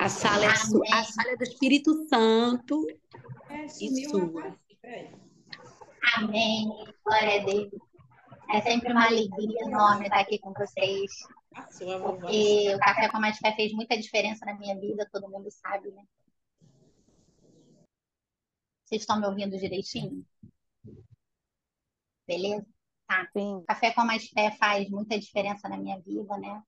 A sala é, su... a sala é do Espírito Santo É, e sua. Amém. Glória a Deus. É sempre uma alegria enorme estar aqui com vocês. Porque o Café com Mais Fé fez muita diferença na minha vida, todo mundo sabe, né? Vocês estão me ouvindo direitinho? Beleza? Tá. Sim. Café com Mais Fé faz muita diferença na minha vida, né?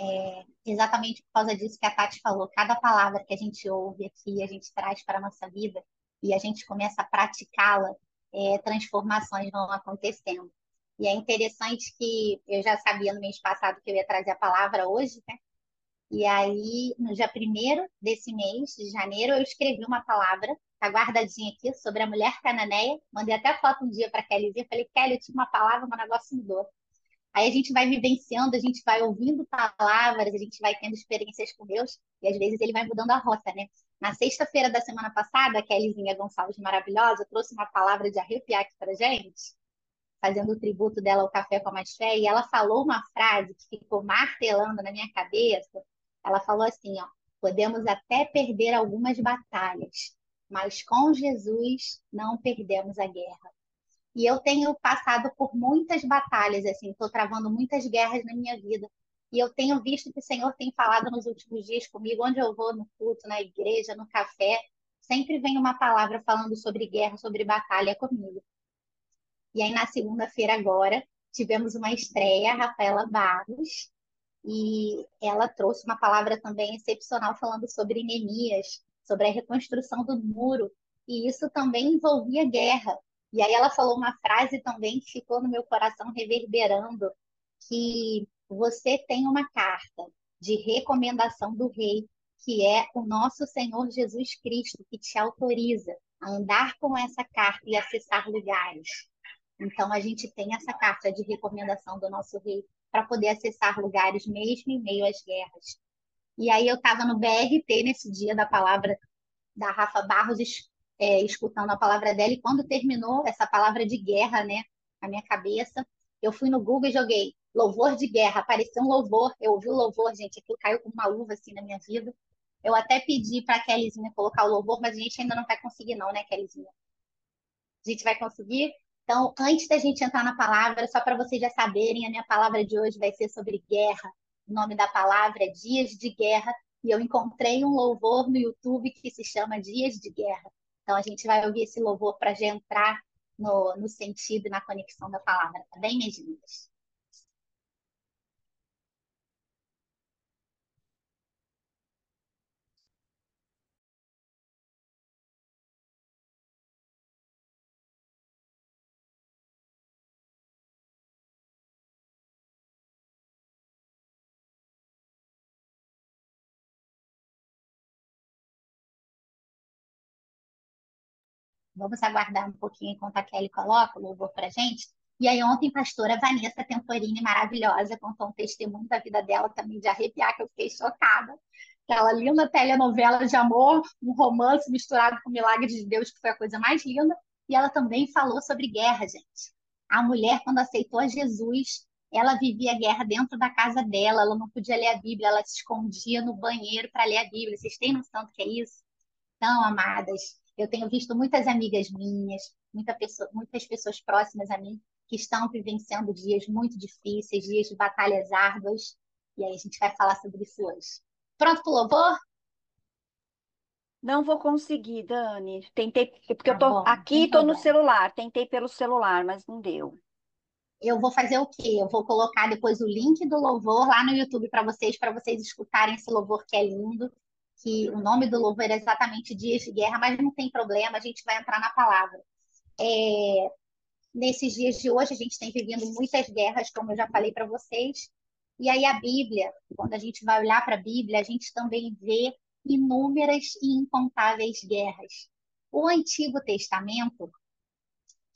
É exatamente por causa disso que a Tati falou. Cada palavra que a gente ouve aqui, a gente traz para a nossa vida e a gente começa a praticá-la, é, transformações vão acontecendo. E é interessante que eu já sabia no mês passado que eu ia trazer a palavra hoje, né? E aí, no dia primeiro desse mês, de janeiro, eu escrevi uma palavra, tá guardadinha aqui, sobre a mulher cananeia. Mandei até foto um dia para Kellyzinha. Falei, Kelly, eu tinha uma palavra, o negócio mudou. Aí a gente vai vivenciando, a gente vai ouvindo palavras, a gente vai tendo experiências com Deus, e às vezes ele vai mudando a rota, né? Na sexta-feira da semana passada, a Kellyzinha Gonçalves maravilhosa trouxe uma palavra de arrepiar aqui pra gente, fazendo o tributo dela ao Café com a Mais Fé, e ela falou uma frase que ficou martelando na minha cabeça. Ela falou assim, ó, podemos até perder algumas batalhas, mas com Jesus não perdemos a guerra. E eu tenho passado por muitas batalhas, assim, estou travando muitas guerras na minha vida. E eu tenho visto que o Senhor tem falado nos últimos dias comigo, onde eu vou, no culto, na igreja, no café, sempre vem uma palavra falando sobre guerra, sobre batalha comigo. E aí, na segunda-feira, agora, tivemos uma estreia, Rafaela Barros, e ela trouxe uma palavra também excepcional falando sobre Neemias, sobre a reconstrução do muro, e isso também envolvia guerra. E aí ela falou uma frase também que ficou no meu coração reverberando, que você tem uma carta de recomendação do rei, que é o nosso Senhor Jesus Cristo, que te autoriza a andar com essa carta e acessar lugares. Então a gente tem essa carta de recomendação do nosso rei para poder acessar lugares mesmo em meio às guerras. E aí eu estava no BRT nesse dia da palavra da Rafa Barros, é, escutando a palavra dela, e quando terminou essa palavra de guerra, né, na minha cabeça, eu fui no Google e joguei louvor de guerra, apareceu um louvor, eu ouvi o louvor, gente, aquilo caiu como uma luva assim na minha vida. Eu até pedi para a Kellyzinha colocar o louvor, mas a gente ainda não vai conseguir não, né, Kellyzinha? A gente vai conseguir? Então, antes da gente entrar na palavra, só para vocês já saberem, a minha palavra de hoje vai ser sobre guerra. O nome da palavra é Dias de Guerra, e eu encontrei um louvor no YouTube que se chama Dias de Guerra. Então, a gente vai ouvir esse louvor para já entrar no, no sentido e na conexão da palavra, tá bem, minhas lindas? Vamos aguardar um pouquinho enquanto a Kelly coloca o louvor para gente. E aí, ontem, pastora Vanessa Temporini, maravilhosa, contou um testemunho da vida dela também de arrepiar, que eu fiquei chocada. Aquela linda telenovela de amor, um romance misturado com milagres de Deus, que foi a coisa mais linda. E ela também falou sobre guerra, gente. A mulher, quando aceitou a Jesus, ela vivia a guerra dentro da casa dela, ela não podia ler a Bíblia, ela se escondia no banheiro para ler a Bíblia. Vocês têm noção do que é isso? Então, amadas, eu tenho visto muitas amigas minhas, muita pessoa, muitas pessoas próximas a mim, que estão vivenciando dias muito difíceis, dias de batalhas árduas, e aí a gente vai falar sobre isso hoje. Pronto para o louvor? Não vou conseguir, Dani. Tentei, porque eu Tá tô bom, aqui, sem tô no problema. celular. Tentei pelo celular, mas não deu. Eu vou fazer o quê? Eu vou colocar depois o link do louvor lá no YouTube para vocês, para vocês escutarem esse louvor que é lindo, que o nome do louvor é exatamente Dias de Guerra, mas não tem problema, a gente vai entrar na palavra. É, nesses dias de hoje, a gente tem vivido muitas guerras, como eu já falei para vocês, e aí a Bíblia, quando a gente vai olhar para a Bíblia, a gente também vê inúmeras e incontáveis guerras. O Antigo Testamento,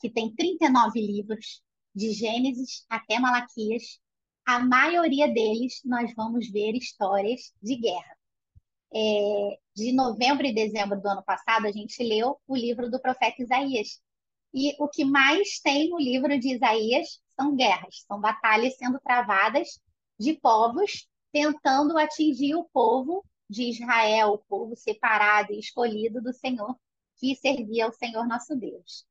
que tem 39 livros, de Gênesis até Malaquias, a maioria deles nós vamos ver histórias de guerra. É, de novembro e dezembro do ano passado, a gente leu o livro do profeta Isaías. E o que mais tem no livro de Isaías são guerras, são batalhas sendo travadas de povos tentando atingir o povo de Israel, o povo separado e escolhido do Senhor, que servia ao Senhor nosso Deus.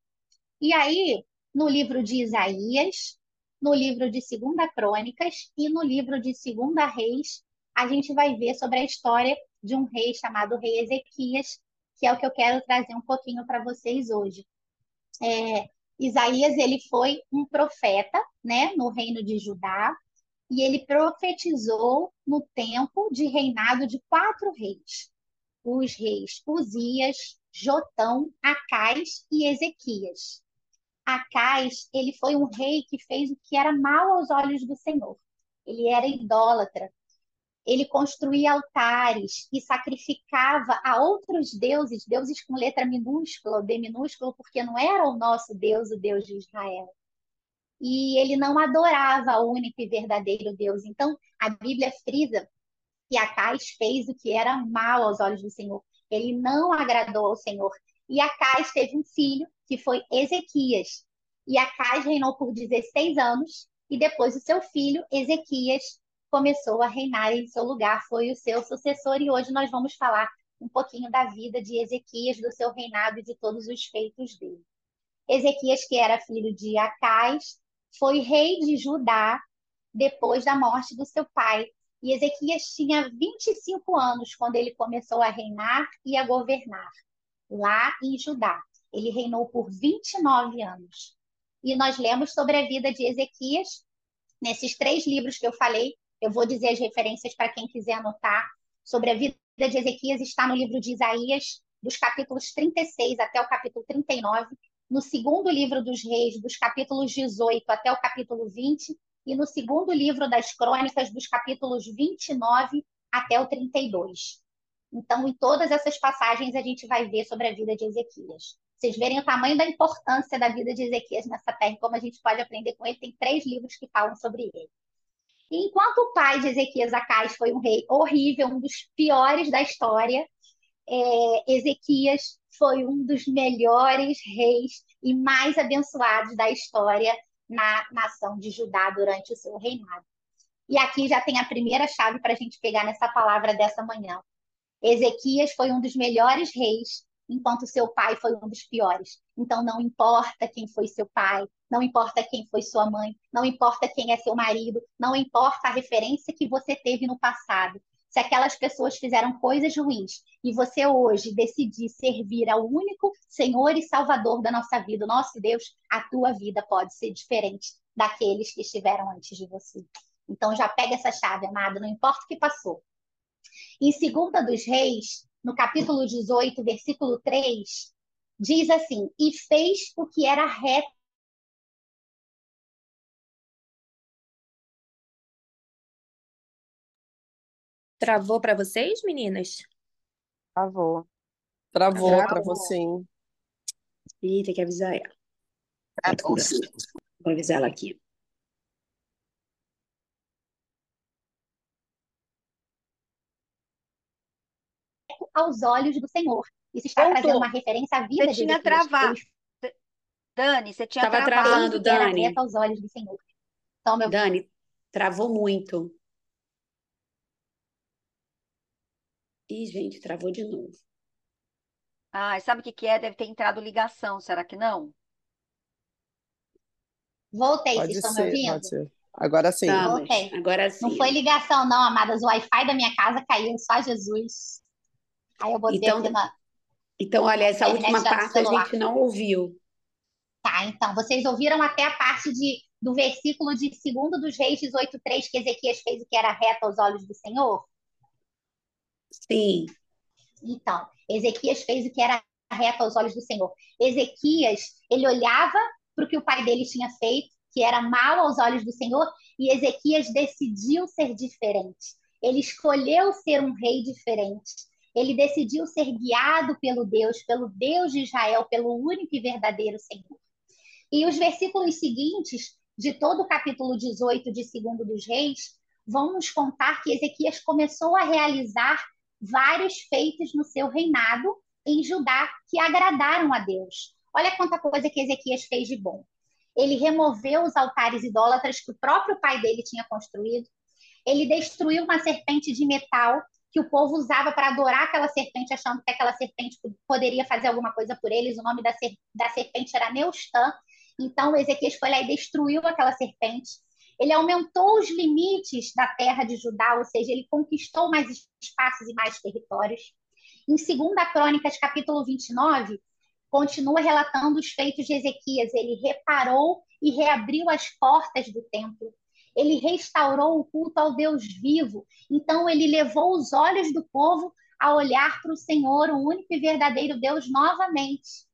E aí, no livro de Isaías, no livro de Segunda Crônicas e no livro de Segunda Reis, a gente vai ver sobre a história de um rei chamado Rei Ezequias, que é o que eu quero trazer um pouquinho para vocês hoje. É, Isaías ele foi um profeta, né, no reino de Judá, e ele profetizou no tempo de reinado de quatro reis: os reis Uzias, Jotão, Acais e Ezequias. Acais, ele foi um rei que fez o que era mal aos olhos do Senhor. Ele era idólatra. Ele construía altares e sacrificava a outros deuses, deuses com letra minúscula ou D minúsculo, porque não era o nosso Deus, o Deus de Israel. E ele não adorava o único e verdadeiro Deus. Então, a Bíblia frisa que Acais fez o que era mal aos olhos do Senhor. Ele não agradou ao Senhor. E Acais teve um filho, que foi Ezequias. E Acais reinou por 16 anos, e depois o seu filho, Ezequias, começou a reinar em seu lugar, foi o seu sucessor, e hoje nós vamos falar um pouquinho da vida de Ezequias, do seu reinado e de todos os feitos dele. Ezequias, que era filho de Acais, foi rei de Judá depois da morte do seu pai. E Ezequias tinha 25 anos quando ele começou a reinar e a governar lá em Judá. Ele reinou por 29 anos. E nós lemos sobre a vida de Ezequias nesses três livros que eu falei. Eu vou dizer as referências para quem quiser anotar. Sobre a vida de Ezequias está no livro de Isaías, dos capítulos 36 até o capítulo 39, no segundo livro dos reis, dos capítulos 18 até o capítulo 20, e no segundo livro das crônicas, dos capítulos 29 até o 32. Então, em todas essas passagens, a gente vai ver sobre a vida de Ezequias. Vocês verem o tamanho da importância da vida de Ezequias nessa terra, como a gente pode aprender com ele, tem três livros que falam sobre ele. Enquanto o pai de Ezequias, Acais, foi um rei horrível, um dos piores da história, é, Ezequias foi um dos melhores reis e mais abençoados da história na nação de Judá durante o seu reinado. E aqui já tem a primeira chave para a gente pegar nessa palavra dessa manhã. Ezequias foi um dos melhores reis, enquanto seu pai foi um dos piores. Então não importa quem foi seu pai, não importa quem foi sua mãe, não importa quem é seu marido, não importa a referência que você teve no passado se aquelas pessoas fizeram coisas ruins e você hoje decidir servir ao único Senhor e Salvador da nossa vida, nosso Deus, a tua vida pode ser diferente daqueles que estiveram antes de você. Então já pega essa chave, amado, não importa o que passou. Em 2 dos Reis, no capítulo 18, versículo 3, diz assim: E fez o que era reto Travou para vocês, meninas? Travou. Travou, Travou. travou sim. Ih, tem que avisar ela. Vou avisar ela aqui. aos olhos do Senhor. Isso está Voltou. trazendo uma referência à vida Você de tinha travado. Dani, você tinha Tava travado. travando. Dani. aos olhos do Senhor. Então, meu Dani, travou muito. Ih, gente, travou de novo. Ah, sabe o que que é? Deve ter entrado ligação, será que não? voltei, Pode vocês estão me ser, ouvindo? pode ser. Agora sim. Estamos. Ok. Agora Não sim. foi ligação, não, amadas. O Wi-Fi da minha casa caiu, só Jesus. Aí eu botei Então, aqui na. Então, olha, essa Internet última já do parte a celular. gente não ouviu. Tá, então, vocês ouviram até a parte de, do versículo de 2 dos Reis 18,3 que Ezequias fez o que era reto aos olhos do Senhor? Sim. Então, Ezequias fez o que era reto aos olhos do Senhor. Ezequias, ele olhava para o que o pai dele tinha feito, que era mal aos olhos do Senhor, e Ezequias decidiu ser diferente. Ele escolheu ser um rei diferente. Ele decidiu ser guiado pelo Deus, pelo Deus de Israel, pelo único e verdadeiro Senhor. E os versículos seguintes de todo o capítulo 18 de Segundo dos Reis vão nos contar que Ezequias começou a realizar vários feitos no seu reinado em Judá que agradaram a Deus. Olha quanta coisa que Ezequias fez de bom. Ele removeu os altares idólatras que o próprio pai dele tinha construído. Ele destruiu uma serpente de metal que o povo usava para adorar aquela serpente, achando que aquela serpente poderia fazer alguma coisa por eles. O nome da, ser, da serpente era Neustã. Então, Ezequias foi lá e destruiu aquela serpente. Ele aumentou os limites da terra de Judá, ou seja, ele conquistou mais espaços e mais territórios. Em 2 Crônicas, capítulo 29, continua relatando os feitos de Ezequias. Ele reparou e reabriu as portas do templo. Ele restaurou o culto ao Deus vivo. Então, ele levou os olhos do povo a olhar para o Senhor, o único e verdadeiro Deus, novamente.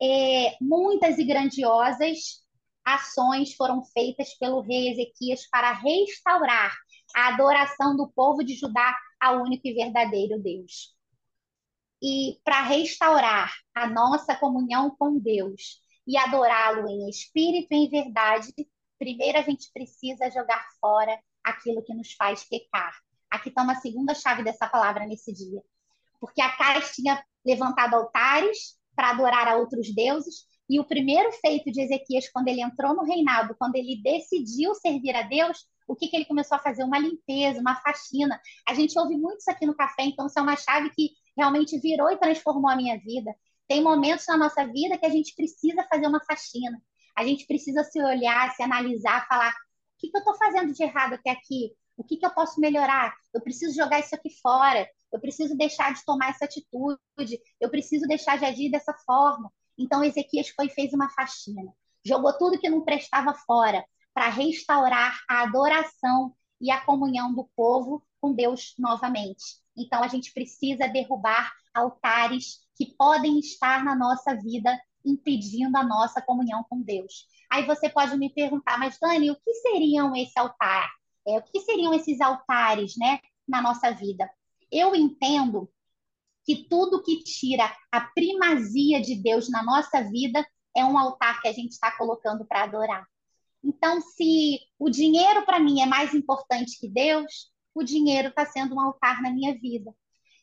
É, muitas e grandiosas ações foram feitas pelo rei Ezequias para restaurar a adoração do povo de Judá ao único e verdadeiro Deus. E para restaurar a nossa comunhão com Deus e adorá-lo em espírito e em verdade, primeiro a gente precisa jogar fora aquilo que nos faz pecar. Aqui está uma segunda chave dessa palavra nesse dia. Porque Acais tinha levantado altares para adorar a outros deuses, e o primeiro feito de Ezequias, quando ele entrou no reinado, quando ele decidiu servir a Deus, o que, que ele começou a fazer? Uma limpeza, uma faxina. A gente ouve muito isso aqui no café, então isso é uma chave que realmente virou e transformou a minha vida. Tem momentos na nossa vida que a gente precisa fazer uma faxina. A gente precisa se olhar, se analisar, falar: o que, que eu estou fazendo de errado até aqui? O que, que eu posso melhorar? Eu preciso jogar isso aqui fora. Eu preciso deixar de tomar essa atitude. Eu preciso deixar de agir dessa forma. Então Ezequias foi fez uma faxina. Jogou tudo que não prestava fora para restaurar a adoração e a comunhão do povo com Deus novamente. Então a gente precisa derrubar altares que podem estar na nossa vida impedindo a nossa comunhão com Deus. Aí você pode me perguntar, mas Dani, o que seriam esse altar? É, o que seriam esses altares, né, na nossa vida? Eu entendo que tudo que tira a primazia de Deus na nossa vida é um altar que a gente está colocando para adorar. Então, se o dinheiro para mim é mais importante que Deus, o dinheiro está sendo um altar na minha vida.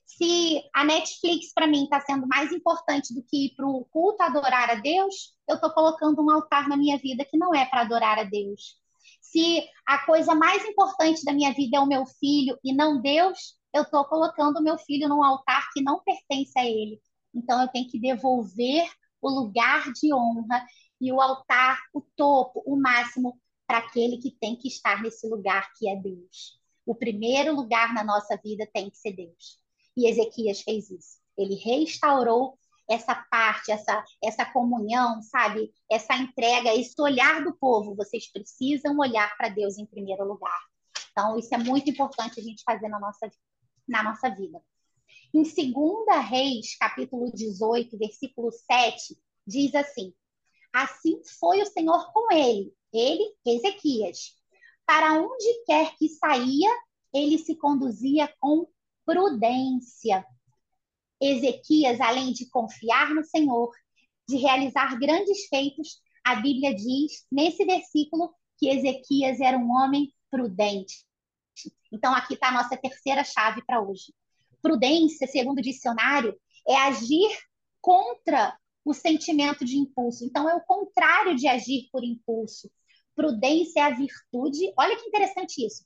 Se a Netflix para mim está sendo mais importante do que ir para o culto adorar a Deus, eu estou colocando um altar na minha vida que não é para adorar a Deus. Se a coisa mais importante da minha vida é o meu filho e não Deus, eu estou colocando meu filho num altar que não pertence a ele. Então eu tenho que devolver o lugar de honra e o altar, o topo, o máximo para aquele que tem que estar nesse lugar que é Deus. O primeiro lugar na nossa vida tem que ser Deus. E Ezequias fez isso. Ele restaurou essa parte, essa, essa comunhão, sabe? Essa entrega, esse olhar do povo. Vocês precisam olhar para Deus em primeiro lugar. Então, isso é muito importante a gente fazer na nossa, na nossa vida. Em 2 Reis, capítulo 18, versículo 7, diz assim: Assim foi o Senhor com ele, ele, Ezequias. Para onde quer que saía, ele se conduzia com prudência. Ezequias, além de confiar no Senhor, de realizar grandes feitos, a Bíblia diz nesse versículo que Ezequias era um homem prudente. Então, aqui está a nossa terceira chave para hoje. Prudência, segundo o dicionário, é agir contra o sentimento de impulso. Então, é o contrário de agir por impulso. Prudência é a virtude. Olha que interessante isso.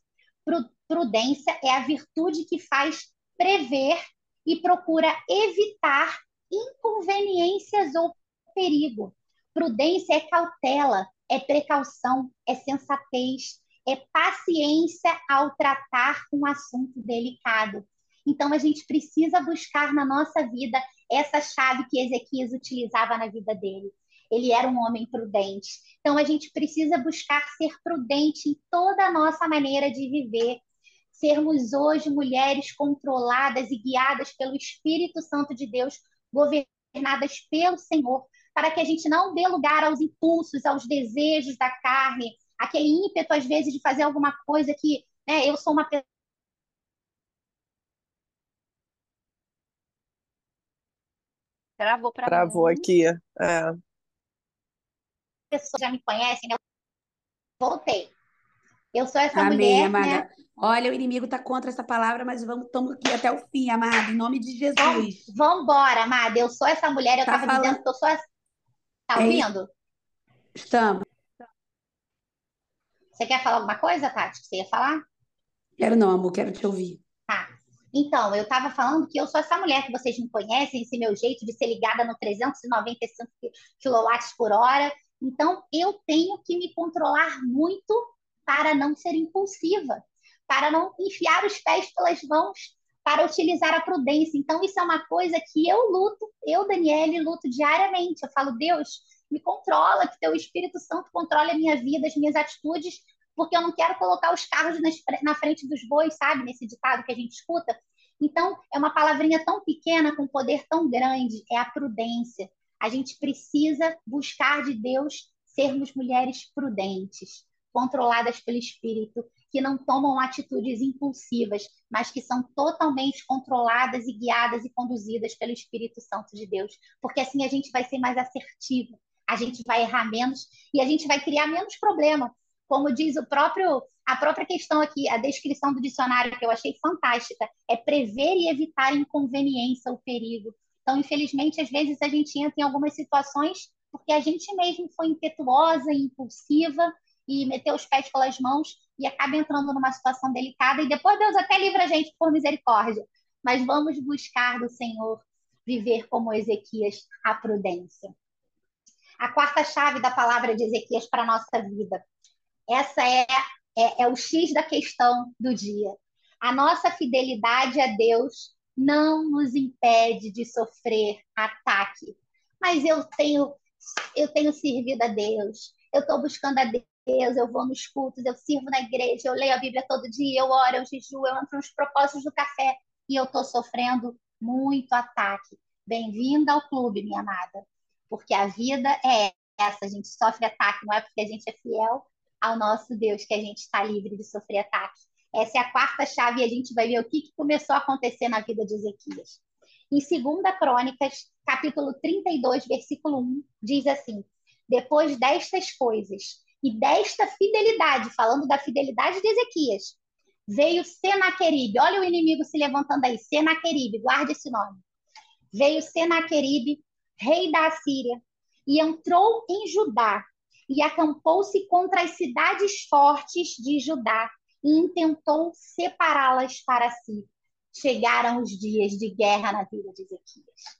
Prudência é a virtude que faz prever e procura evitar inconveniências ou perigo. Prudência é cautela, é precaução, é sensatez, é paciência ao tratar um assunto delicado. Então, a gente precisa buscar na nossa vida essa chave que Ezequias utilizava na vida dele. Ele era um homem prudente. Então, a gente precisa buscar ser prudente em toda a nossa maneira de viver, sermos hoje mulheres controladas e guiadas pelo Espírito Santo de Deus, governadas pelo Senhor, para que a gente não dê lugar aos impulsos, aos desejos da carne, aquele ímpeto, às vezes, de fazer alguma coisa que né, eu sou uma pessoa. Travou para Travou mim. aqui. É. pessoas já me conhecem, eu voltei. Eu sou essa Amém, mulher, né? amada. Olha, o inimigo está contra essa palavra, mas vamos estamos aqui até o fim, amada, em nome de Jesus. Vamos embora, amada. Eu sou essa mulher, eu Tá estava falando- dizendo que eu sou essa. Tá É ouvindo? Estamos. Você quer falar alguma coisa, Tati? Que você ia falar? Quero não, amor, quero te ouvir. Tá. Então, eu estava falando que eu sou essa mulher que vocês me conhecem, esse meu jeito de ser ligada no 395 kW por hora. Então, eu tenho que me controlar muito para não ser impulsiva, para não enfiar os pés pelas mãos, para utilizar a prudência. Então, isso é uma coisa que eu luto, eu, Daniele, luto diariamente. Eu falo, Deus, me controla, que teu Espírito Santo controle a minha vida, as minhas atitudes, porque eu não quero colocar os carros na frente dos bois, sabe? Nesse ditado que a gente escuta. Então, é uma palavrinha tão pequena com poder tão grande, é a prudência. A gente precisa buscar de Deus sermos mulheres prudentes, controladas pelo Espírito, que não tomam atitudes impulsivas, mas que são totalmente controladas e guiadas e conduzidas pelo Espírito Santo de Deus, porque assim a gente vai ser mais assertivo, a gente vai errar menos e a gente vai criar menos problema, como diz o próprio a própria questão aqui, a descrição do dicionário que eu achei fantástica, é prever e evitar inconveniência ou perigo. Então, infelizmente, às vezes a gente entra em algumas situações porque a gente mesmo foi impetuosa e impulsiva e meteu os pés pelas mãos e acaba entrando numa situação delicada e depois Deus até livra a gente por misericórdia. Mas vamos buscar do Senhor viver como Ezequias a prudência. A quarta chave da palavra de Ezequias para a nossa vida essa é, é, é o X da questão do dia. A nossa fidelidade a Deus não nos impede de sofrer ataque. Mas eu tenho, eu tenho servido a Deus, eu estou buscando a Deus, eu vou nos cultos, eu sirvo na igreja, eu leio a Bíblia todo dia, eu oro, eu jejuo, eu entro nos propósitos do café e eu estou sofrendo muito ataque. Bem-vinda ao clube, minha amada, porque a vida é essa, a gente sofre ataque, não é porque a gente é fiel, ao nosso Deus que a gente está livre de sofrer ataque. Essa é a quarta chave e a gente vai ver o que, que começou a acontecer na vida de Ezequias. Em 2 Crônicas, capítulo 32, versículo 1, diz assim: Depois destas coisas e desta fidelidade, falando da fidelidade de Ezequias, veio Senaqueribe. Olha o inimigo se levantando aí, Senaqueribe, guarde esse nome. Veio Senaqueribe, rei da Assíria, e entrou em Judá e acampou-se contra as cidades fortes de Judá e intentou separá-las para si. Chegaram os dias de guerra na vida de Ezequias.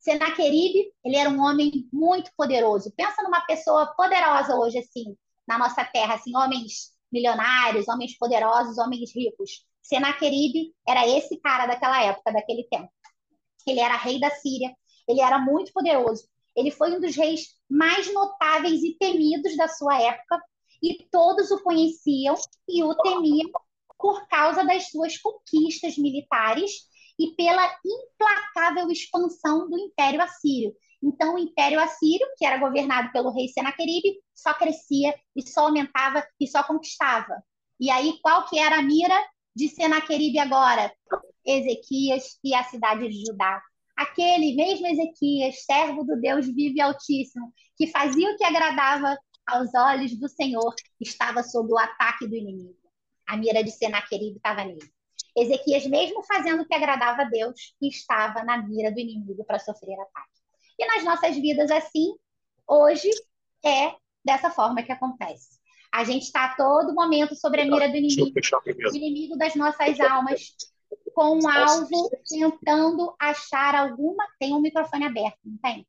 Senaqueribe, ele era um homem muito poderoso. Pensa numa pessoa poderosa hoje, assim, na nossa terra, assim, homens milionários, homens poderosos, homens ricos. Senaqueribe era esse cara daquela época, daquele tempo. Ele era rei da Síria, ele era muito poderoso. Ele foi um dos reis mais notáveis e temidos da sua época, e todos o conheciam e o temiam por causa das suas conquistas militares e pela implacável expansão do Império Assírio. Então, o Império Assírio, que era governado pelo rei Senaqueribe, só crescia e só aumentava e só conquistava. E aí, qual que era a mira de Senaqueribe agora? Ezequias e a cidade de Judá aquele mesmo Ezequias, servo do Deus vivo e altíssimo, que fazia o que agradava aos olhos do Senhor, estava sob o ataque do inimigo. A mira de Senaqueribe estava nele. Ezequias, mesmo fazendo o que agradava a Deus, estava na mira do inimigo para sofrer ataque. E nas nossas vidas, assim, hoje é dessa forma que acontece. A gente está a todo momento sobre a mira do inimigo, o inimigo das nossas almas, com um alvo tentando achar alguma. Tem um microfone aberto, não tem?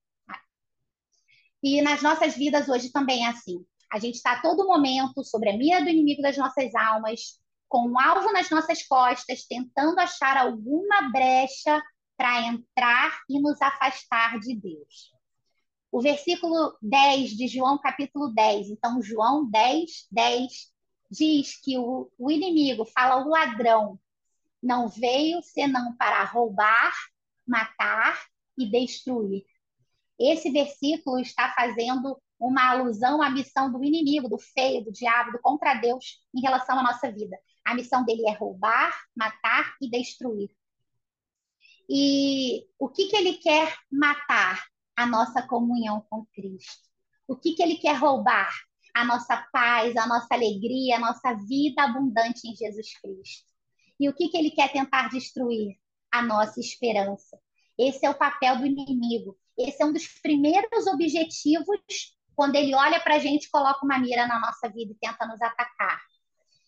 E nas nossas vidas hoje também é assim. A gente está a todo momento sobre a mira do inimigo das nossas almas, com um alvo nas nossas costas, tentando achar alguma brecha para entrar e nos afastar de Deus. O versículo 10 de João, capítulo 10. Então, João 10, 10 diz que o, o inimigo fala o ladrão, não veio senão para roubar, matar e destruir. Esse versículo está fazendo uma alusão à missão do inimigo, do feio, do diabo, do contra Deus em relação à nossa vida. A missão dele é roubar, matar e destruir. E o que, que ele quer matar? A nossa comunhão com Cristo. O que, que ele quer roubar? A nossa paz, a nossa alegria, a nossa vida abundante em Jesus Cristo. E o que, que ele quer tentar destruir? A nossa esperança. Esse é o papel do inimigo. Esse é um dos primeiros objetivos quando ele olha para a gente, coloca uma mira na nossa vida e tenta nos atacar.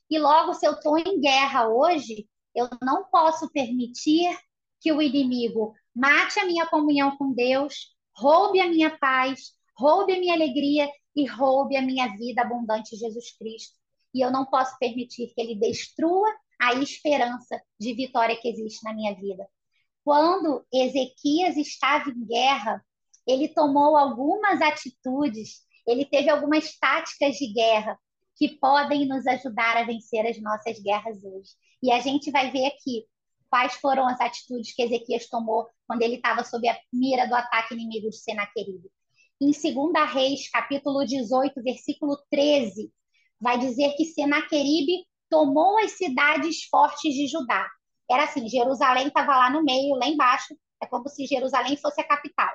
E logo, se eu estou em guerra hoje, Eu não posso permitir que o inimigo mate a minha comunhão com Deus, roube a minha paz, roube a minha alegria e roube a minha vida abundante Jesus Cristo. E eu não posso permitir que ele destrua a esperança de vitória que existe na minha vida. Quando Ezequias estava em guerra, ele tomou algumas atitudes, ele teve algumas táticas de guerra que podem nos ajudar a vencer as nossas guerras hoje. E a gente vai ver aqui quais foram as atitudes que Ezequias tomou quando ele estava sob a mira do ataque inimigo de Senaqueribe. Em 2 Reis, capítulo 18, versículo 13, vai dizer que Senaqueribe tomou as cidades fortes de Judá. Era assim, Jerusalém estava lá no meio, lá embaixo, é como se Jerusalém fosse a capital.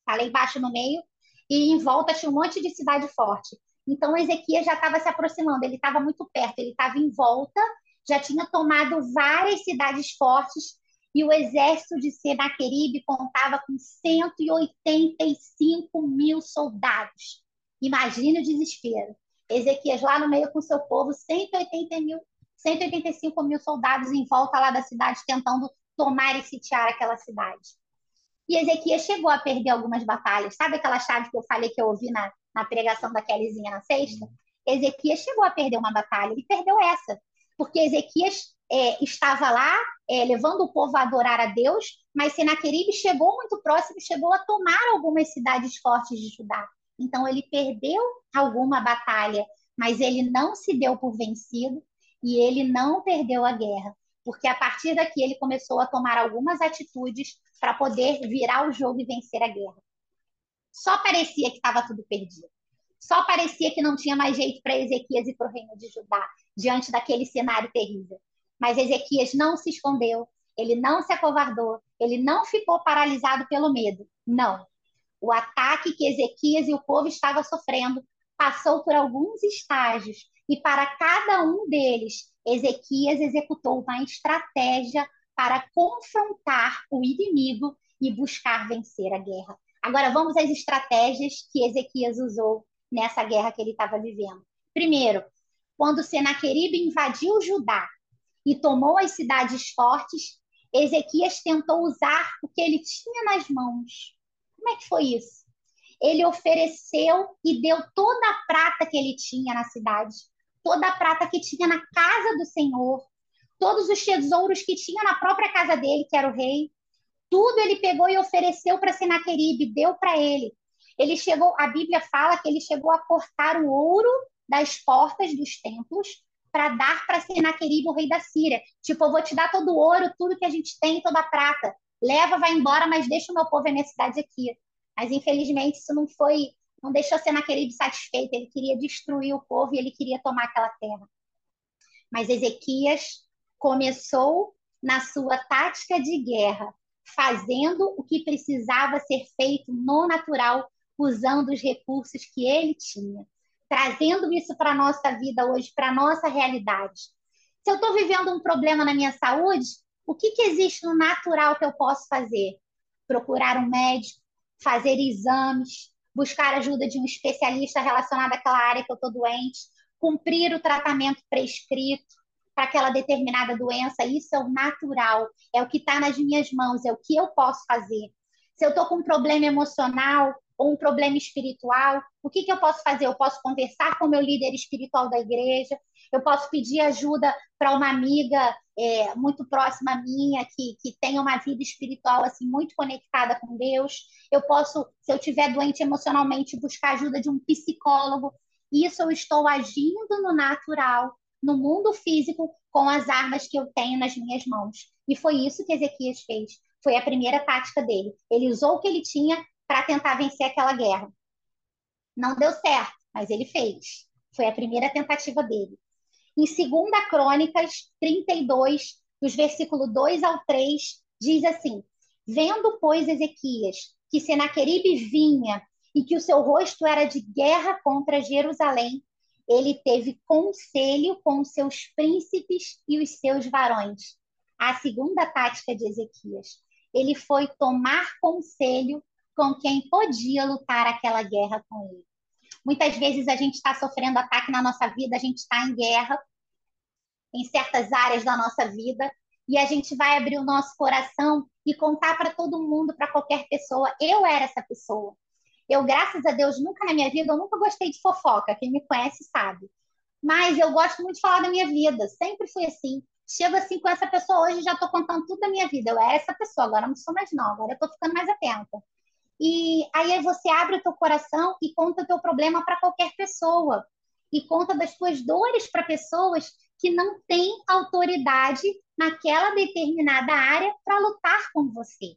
Está lá embaixo no meio, e em volta tinha um monte de cidade forte. Então Ezequias já estava se aproximando, ele estava muito perto, ele estava em volta, já tinha tomado várias cidades fortes e o exército de Senaqueribe contava com 185 mil soldados. Imagine o desespero. Ezequias lá no meio com seu povo, 180 mil, 185 mil soldados em volta lá da cidade, tentando tomar e sitiar aquela cidade. E Ezequias chegou a perder algumas batalhas. Sabe aquela chave que eu falei que eu ouvi na, na pregação da Kellyzinha na sexta? Ezequias chegou a perder uma batalha, ele perdeu essa, porque Ezequias é, estava lá é, levando o povo a adorar a Deus, mas Senaqueribe chegou muito próximo, chegou a tomar algumas cidades fortes de Judá. Então ele perdeu alguma batalha, mas ele não se deu por vencido e ele não perdeu a guerra, porque a partir daqui ele começou a tomar algumas atitudes para poder virar o jogo e vencer a guerra. Só parecia que estava tudo perdido. Só parecia que não tinha mais jeito para Ezequias e para o reino de Judá, diante daquele cenário terrível. Mas Ezequias não se escondeu, ele não se acovardou, ele não ficou paralisado pelo medo. Não. O ataque que Ezequias e o povo estavam sofrendo passou por alguns estágios, e para cada um deles, Ezequias executou uma estratégia para confrontar o inimigo e buscar vencer a guerra. Agora vamos às estratégias que Ezequias usou nessa guerra que ele estava vivendo. Primeiro, quando Senaqueribe invadiu Judá e tomou as cidades fortes, Ezequias tentou usar o que ele tinha nas mãos. Como é que foi isso? Ele ofereceu e deu toda a prata que ele tinha na cidade, toda a prata que tinha na casa do Senhor, todos os tesouros que tinha na própria casa dele, que era o rei, tudo ele pegou e ofereceu para Senaqueribe, deu para ele. Ele chegou, a Bíblia fala que ele chegou a cortar o ouro das portas dos templos para dar para Senaqueribe, o rei da Síria. Tipo, eu vou te dar todo o ouro, tudo que a gente tem, toda a prata. Leva, vai embora, mas deixa o meu povo e a minha cidade aqui. Mas infelizmente isso não foi, não deixou Senaqueribe satisfeito. Ele queria destruir o povo e ele queria tomar aquela terra. Mas Ezequias começou na sua tática de guerra, fazendo o que precisava ser feito no natural usando os recursos que ele tinha, trazendo isso para a nossa vida hoje, para a nossa realidade. Se eu estou vivendo um problema na minha saúde, o que, que existe no natural que eu posso fazer? Procurar um médico, fazer exames, buscar ajuda de um especialista relacionado àquela área que eu estou doente, cumprir o tratamento prescrito para aquela determinada doença. Isso é o natural, é o que está nas minhas mãos, é o que eu posso fazer. Se eu estou com um problema emocional, ou um problema espiritual, o que, que eu posso fazer? Eu posso conversar com o meu líder espiritual da igreja, eu posso pedir ajuda para uma amiga é, muito próxima minha, que, que tem uma vida espiritual assim muito conectada com Deus. Eu posso, se eu estiver doente emocionalmente, buscar ajuda de um psicólogo. Isso eu estou agindo no natural, no mundo físico, com as armas que eu tenho nas minhas mãos. E foi isso que Ezequias fez. Foi a primeira tática dele. Ele usou o que ele tinha para tentar vencer aquela guerra. Não deu certo, mas ele fez. Foi a primeira tentativa dele. Em 2 Crônicas 32, dos versículos 2 ao 3, diz assim: Vendo, pois, Ezequias, que Senaqueribe vinha e que o seu rosto era de guerra contra Jerusalém, ele teve conselho com os seus príncipes e os seus varões. A segunda tática de Ezequias. Ele foi tomar conselho com quem podia lutar aquela guerra com ele. Muitas vezes a gente está sofrendo ataque na nossa vida, a gente está em guerra, em certas áreas da nossa vida e a gente vai abrir o nosso coração e contar para todo mundo, para qualquer pessoa. Eu era essa pessoa. Eu, graças a Deus, nunca na minha vida, eu nunca gostei de fofoca. Quem me conhece sabe. Mas eu gosto muito de falar da minha vida. Sempre fui assim. Chego assim com essa pessoa hoje, já estou contando tudo da minha vida. Eu era essa pessoa, agora não sou mais não, agora eu estou ficando mais atenta. E aí você abre o teu coração e conta o teu problema para qualquer pessoa. E conta das tuas dores para pessoas que não têm autoridade naquela determinada área para lutar com você.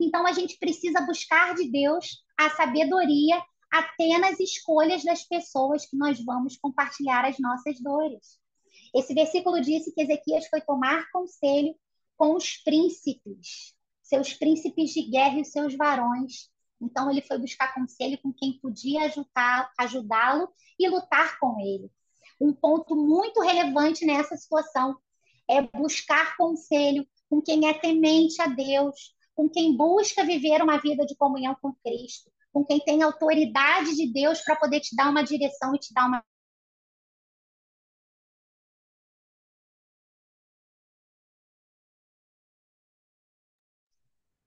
Então a gente precisa buscar de Deus a sabedoria até nas escolhas das pessoas que nós vamos compartilhar as nossas dores. Esse versículo disse que Ezequias foi tomar conselho com os príncipes, seus príncipes de guerra e seus varões. Então ele foi buscar conselho com quem podia ajudá-lo e lutar com ele. Um ponto muito relevante nessa situação é buscar conselho com quem é temente a Deus, com quem busca viver uma vida de comunhão com Cristo, com quem tem autoridade de Deus para poder te dar uma direção e te dar uma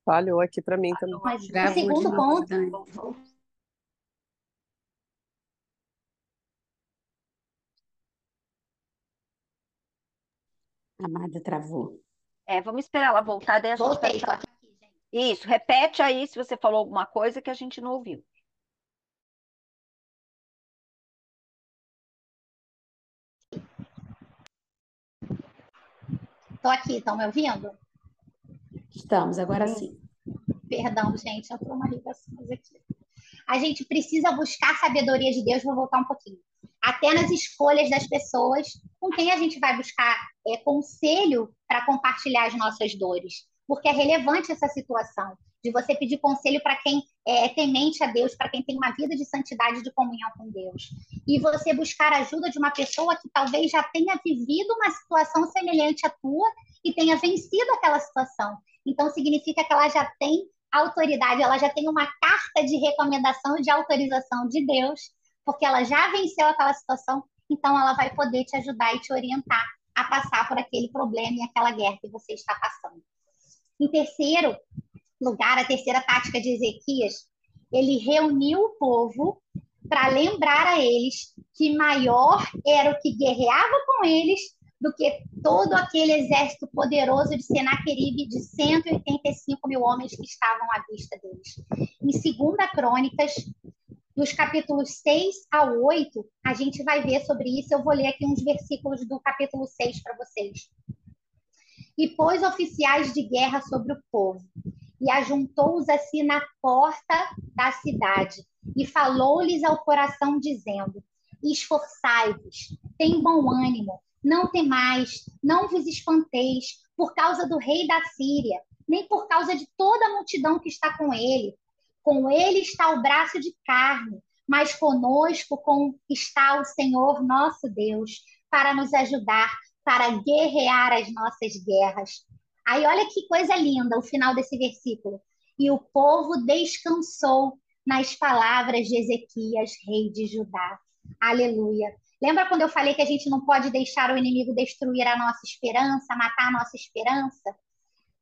Falhou aqui para mim também. Mas o de segundo novo, ponto, Dani. Amada travou. É, vamos esperar ela voltar, daí a gente voltei, vai aqui, gente. Isso, repete aí se você falou alguma coisa que a gente não ouviu. Tô aqui, estão me ouvindo? Estamos, agora sim. Perdão, gente, entrou uma ligação aqui. A gente precisa buscar sabedoria de Deus, vou voltar um pouquinho. Até nas escolhas das pessoas com quem a gente vai buscar é, conselho para compartilhar as nossas dores. Porque é relevante essa situação de você pedir conselho para quem é temente a Deus, para quem tem uma vida de santidade, de comunhão com Deus. E você buscar ajuda de uma pessoa que talvez já tenha vivido uma situação semelhante à tua e tenha vencido aquela situação. Então, significa que ela já tem autoridade, ela já tem uma carta de recomendação de autorização de Deus, porque ela já venceu aquela situação, então ela vai poder te ajudar e te orientar a passar por aquele problema e aquela guerra que você está passando. Em terceiro lugar, a terceira tática de Ezequias, ele reuniu o povo para lembrar a eles que maior era o que guerreava com eles do que todo aquele exército poderoso de Senaqueribe de 185 mil homens que estavam à vista deles. Em 2 Crônicas, dos capítulos 6 a 8, a gente vai ver sobre isso. Eu vou ler aqui uns versículos do capítulo 6 para vocês. E pôs oficiais de guerra sobre o povo, e ajuntou-os assim na porta da cidade, e falou-lhes ao coração, dizendo: Esforçai-vos, tem bom ânimo, não temais, não vos espanteis por causa do rei da Síria, nem por causa de toda a multidão que está com ele. Com ele está o braço de carne, mas conosco com está o Senhor nosso Deus, para nos ajudar, para guerrear as nossas guerras. Aí olha que coisa linda o final desse versículo. E o povo descansou nas palavras de Ezequias, rei de Judá. Aleluia. Lembra quando eu falei que a gente não pode deixar o inimigo destruir a nossa esperança, matar a nossa esperança?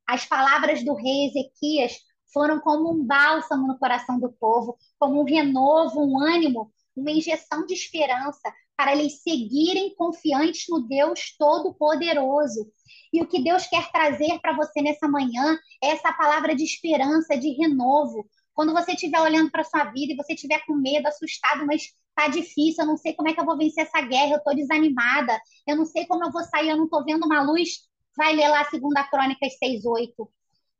As palavras do rei Ezequias foram como um bálsamo no coração do povo, como um renovo, um ânimo, uma injeção de esperança para eles seguirem confiantes no Deus Todo-Poderoso. E o que Deus quer trazer para você nessa manhã é essa palavra de esperança, de renovo. Quando você estiver olhando para sua vida e você estiver com medo, assustado, mas tá difícil, eu não sei como é que eu vou vencer essa guerra, eu tô desanimada, eu não sei como eu vou sair, eu não tô vendo uma luz. Vai ler lá 2 Crônicas 6:8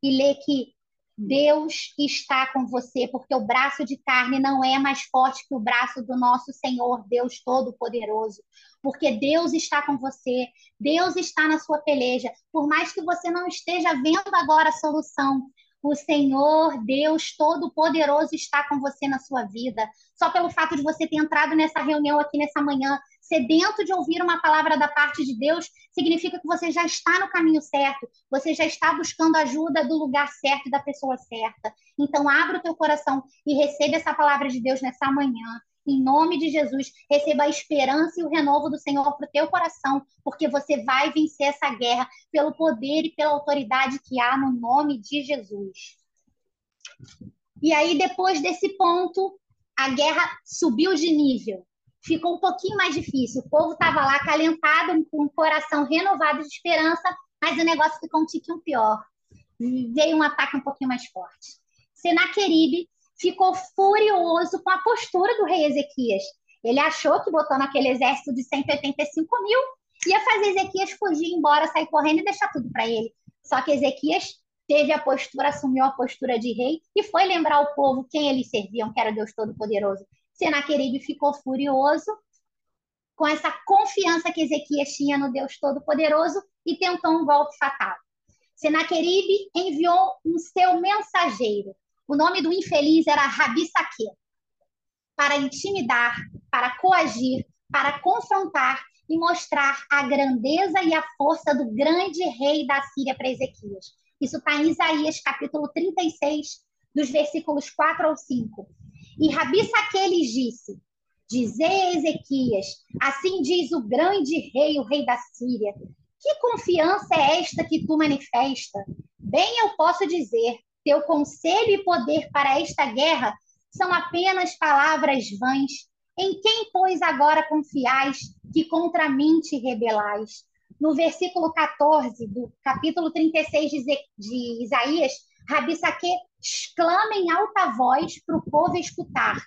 e lê que Deus está com você, porque o braço de carne não é mais forte que o braço do nosso Senhor, Deus Todo-Poderoso. Porque Deus está com você, Deus está na sua peleja. Por mais que você não esteja vendo agora a solução, o Senhor, Deus Todo-Poderoso, está com você na sua vida. Só pelo fato de você ter entrado nessa reunião aqui nessa manhã, sedento de ouvir uma palavra da parte de Deus, significa que você já está no caminho certo, você já está buscando ajuda do lugar certo e da pessoa certa. Então, abra o teu coração e receba essa palavra de Deus nessa manhã em nome de Jesus. Receba a esperança e o renovo do Senhor para o teu coração, porque você vai vencer essa guerra pelo poder e pela autoridade que há no nome de Jesus. E aí, depois desse ponto, a guerra subiu de nível. Ficou um pouquinho mais difícil. O povo estava lá acalentado, com o coração renovado de esperança, mas o negócio ficou um tiquinho pior. Veio um ataque um pouquinho mais forte. Senaqueribe ficou furioso com a postura do rei Ezequias. Ele achou que botou naquele exército de 185 mil ia fazer Ezequias fugir embora, sair correndo e deixar tudo para ele. Só que Ezequias teve a postura, assumiu a postura de rei e foi lembrar o povo quem eles serviam, que era Deus Todo-Poderoso. Senaqueribe ficou furioso com essa confiança que Ezequias tinha no Deus Todo-Poderoso e tentou um golpe fatal. Senaqueribe enviou um seu mensageiro. O nome do infeliz era Rabi Saque, para intimidar, para coagir, para confrontar e mostrar a grandeza e a força do grande rei da Síria para Ezequias. Isso está em Isaías, capítulo 36, dos versículos 4 ao 5. E Rabi Saque lhes disse: Dizei Ezequias, assim diz o grande rei, o rei da Síria, que confiança é esta que tu manifesta? Bem eu posso dizer, teu conselho e poder para esta guerra são apenas palavras vãs. Em quem, pois, agora confiais que contra mim te rebelais? No versículo 14 do capítulo 36 de Isaías, Rabi Saque exclama em alta voz para o povo escutar: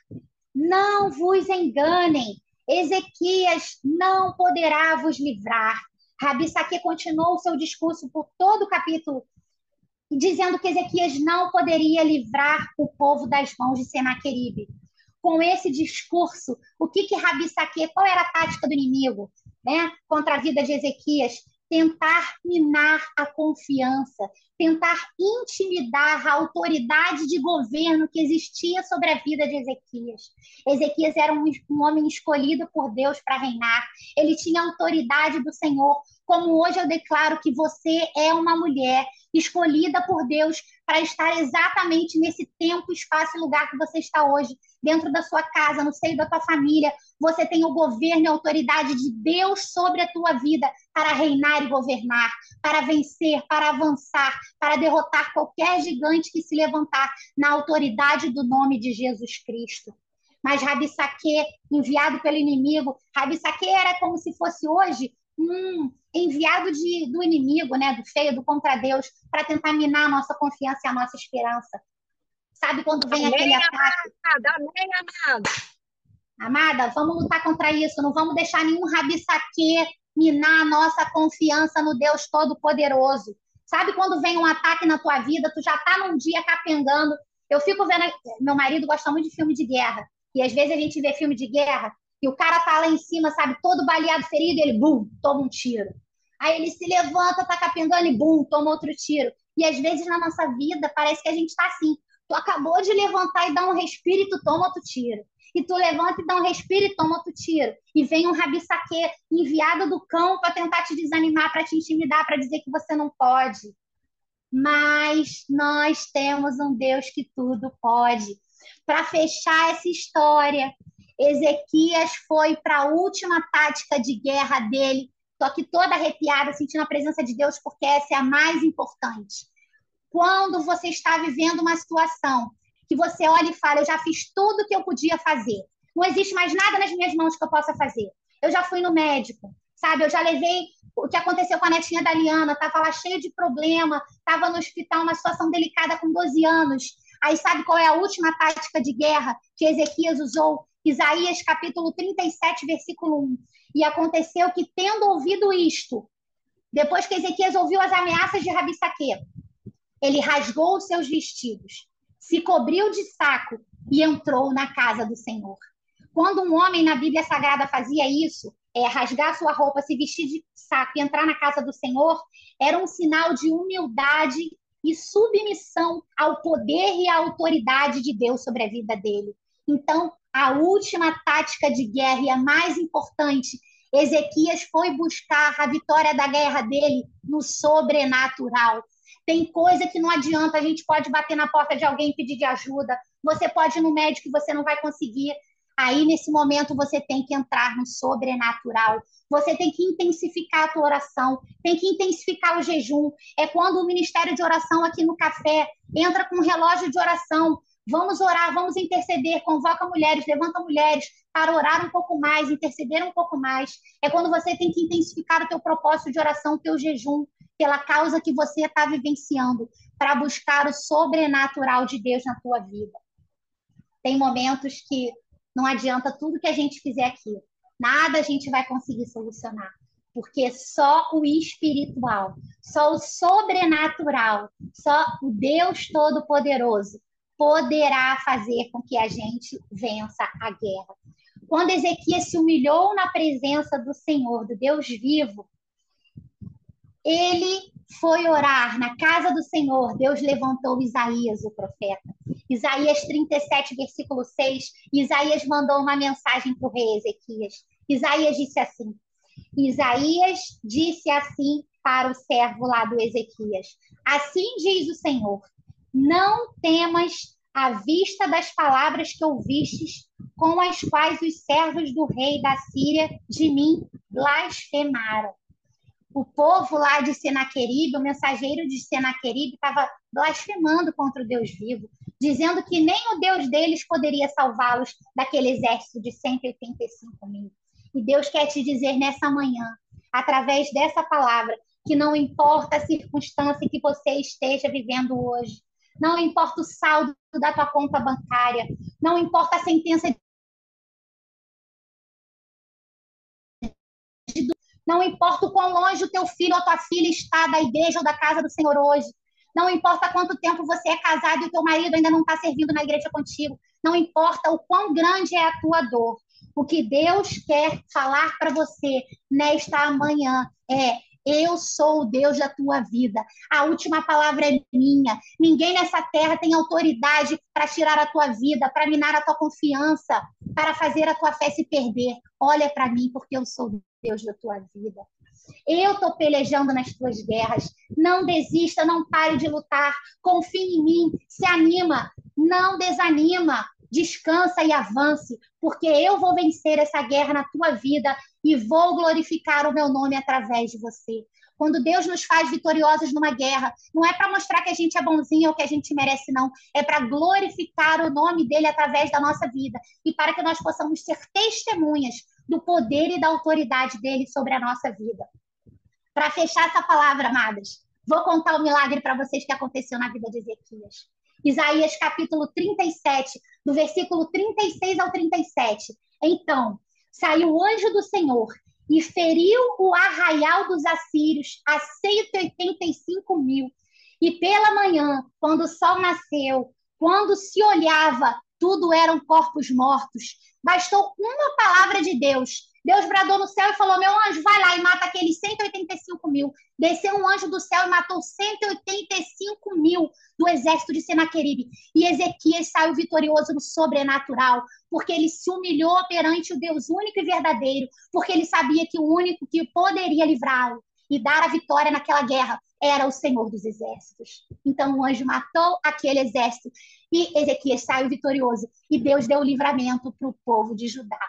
Não vos enganem, Ezequias não poderá vos livrar. Rabi Saque continuou o seu discurso por todo o capítulo, dizendo que Ezequias não poderia livrar o povo das mãos de Senaqueribe. Com esse discurso, o que que Rabi Saque, qual era a tática do inimigo, né, contra a vida de Ezequias? Tentar minar a confiança, tentar intimidar a autoridade de governo que existia sobre a vida de Ezequias. Ezequias era um, um homem escolhido por Deus para reinar, ele tinha autoridade do Senhor, como hoje eu declaro que você é uma mulher escolhida por Deus para estar exatamente nesse tempo, espaço e lugar que você está hoje, dentro da sua casa, no seio da tua família. Você tem o governo e a autoridade de Deus sobre a tua vida para reinar e governar, para vencer, para avançar, para derrotar qualquer gigante que se levantar na autoridade do nome de Jesus Cristo. Mas Rabi Saque, enviado pelo inimigo, Rabi Saque era como se fosse hoje um enviado de, do inimigo, né, do feio, do contra Deus, para tentar minar a nossa confiança e a nossa esperança. Sabe quando vem amém, aquele ataque? Amada, amém, amada. Amada, vamos lutar contra isso. Não vamos deixar nenhum rabi-saque minar a nossa confiança no Deus Todo-Poderoso. Sabe quando vem um ataque na tua vida, tu já tá num dia capengando. Eu fico vendo. Meu marido gosta muito de filme de guerra. E às vezes a gente vê filme de guerra e o cara tá lá em cima, sabe, todo baleado, ferido, ele, bum, toma um tiro. Aí ele se levanta, tá capengando e, bum, toma outro tiro. E às vezes na nossa vida parece que a gente tá assim. Tu acabou de levantar e dar um respiro e tu toma outro tiro. E tu levanta e dá um respiro e toma outro tiro. E vem um rabi-saque enviado do cão para tentar te desanimar, para te intimidar, para dizer que você não pode. Mas nós temos um Deus que tudo pode. Para fechar essa história, Ezequias foi para a última tática de guerra dele. Estou aqui toda arrepiada, sentindo a presença de Deus, porque essa é a mais importante. Quando você está vivendo uma situação que você olha e fala, eu já fiz tudo o que eu podia fazer. Não existe mais nada nas minhas mãos que eu possa fazer. Eu já fui no médico, sabe? Eu já levei o que aconteceu com a netinha da Liana, estava lá cheia de problema, estava no hospital, uma situação delicada com 12 anos. Aí sabe qual é a última tática de guerra que Ezequias usou? Isaías capítulo 37, versículo 1. E aconteceu que, tendo ouvido isto, depois que Ezequias ouviu as ameaças de Rabissaque, ele rasgou os seus vestidos, se cobriu de saco e entrou na casa do Senhor. Quando um homem na Bíblia Sagrada fazia isso, é, rasgar sua roupa, se vestir de saco e entrar na casa do Senhor, era um sinal de humildade e submissão ao poder e à autoridade de Deus sobre a vida dele. Então, a última tática de guerra e a mais importante, Ezequias foi buscar a vitória da guerra dele no sobrenatural. Tem coisa que não adianta, a gente pode bater na porta de alguém e pedir de ajuda, você pode ir no médico e você não vai conseguir. Aí, nesse momento, você tem que entrar no sobrenatural. Você tem que intensificar a tua oração, tem que intensificar o jejum. É quando o ministério de oração aqui no café entra com um relógio de oração. Vamos orar, vamos interceder, convoca mulheres, levanta mulheres para orar um pouco mais, interceder um pouco mais. É quando você tem que intensificar o teu propósito de oração, o teu jejum, pela causa que você está vivenciando, para buscar o sobrenatural de Deus na tua vida. Tem momentos que não adianta tudo que a gente fizer aqui. Nada a gente vai conseguir solucionar. Porque só o espiritual, só o sobrenatural, só o Deus Todo-Poderoso poderá fazer com que a gente vença a guerra. Quando Ezequias se humilhou na presença do Senhor, do Deus vivo, ele foi orar na casa do Senhor. Deus levantou Isaías, o profeta. Isaías 37, versículo 6, Isaías mandou uma mensagem para o rei Ezequias. Isaías disse assim: Isaías disse assim para o servo lá do Ezequias: Assim diz o Senhor: Não temas à vista das palavras que ouvistes, com as quais os servos do rei da Síria de mim blasfemaram o povo lá de Senaqueribe, o mensageiro de Senaqueribe, estava blasfemando contra o Deus vivo, dizendo que nem o Deus deles poderia salvá-los daquele exército de 185 mil. E Deus quer te dizer nessa manhã, através dessa palavra, que não importa a circunstância que você esteja vivendo hoje, não importa o saldo da tua conta bancária, não importa a sentença Não importa o quão longe o teu filho ou tua filha está da igreja ou da casa do Senhor hoje. Não importa quanto tempo você é casado e o teu marido ainda não está servindo na igreja contigo. Não importa o quão grande é a tua dor. O que Deus quer falar para você nesta manhã é: eu sou o Deus da tua vida. A última palavra é minha. Ninguém nessa terra tem autoridade para tirar a tua vida, para minar a tua confiança, para fazer a tua fé se perder. Olha para mim, porque eu sou Deus da tua vida. Eu estou pelejando nas tuas guerras. Não desista, não pare de lutar. Confie em mim, se anima, não desanima. Descansa e avance, porque eu vou vencer essa guerra na tua vida e vou glorificar o meu nome através de você. Quando Deus nos faz vitoriosos numa guerra, não é para mostrar que a gente é bonzinho ou que a gente merece, não. É para glorificar o nome dele através da nossa vida e para que nós possamos ser testemunhas do poder e da autoridade dele sobre a nossa vida. Para fechar essa palavra, amadas, vou contar o um milagre para vocês que aconteceu na vida de Ezequias. Isaías capítulo 37, do versículo 36 ao 37. Então, saiu o anjo do Senhor e feriu o arraial dos assírios a 185 mil. E pela manhã, quando o sol nasceu, quando se olhava, tudo eram corpos mortos. Bastou uma palavra de Deus. Deus bradou no céu e falou: Meu anjo, vai lá e mata aqueles 185 mil. Desceu um anjo do céu e matou 185 mil do exército de Senaqueribe. E Ezequias saiu vitorioso no sobrenatural, porque ele se humilhou perante o Deus único e verdadeiro, porque ele sabia que o único que poderia livrá-lo e dar a vitória naquela guerra era o Senhor dos exércitos. Então o anjo matou aquele exército e Ezequias saiu vitorioso. E Deus deu o livramento para o povo de Judá.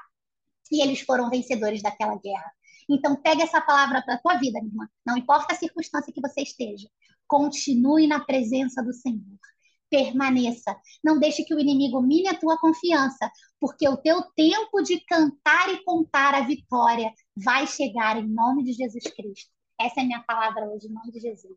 E eles foram vencedores daquela guerra. Então, pega essa palavra para a tua vida, minha irmã. Não importa a circunstância que você esteja. Continue na presença do Senhor. Permaneça. Não deixe que o inimigo mine a tua confiança, porque o teu tempo de cantar e contar a vitória vai chegar em nome de Jesus Cristo. Essa é a minha palavra hoje, em nome de Jesus.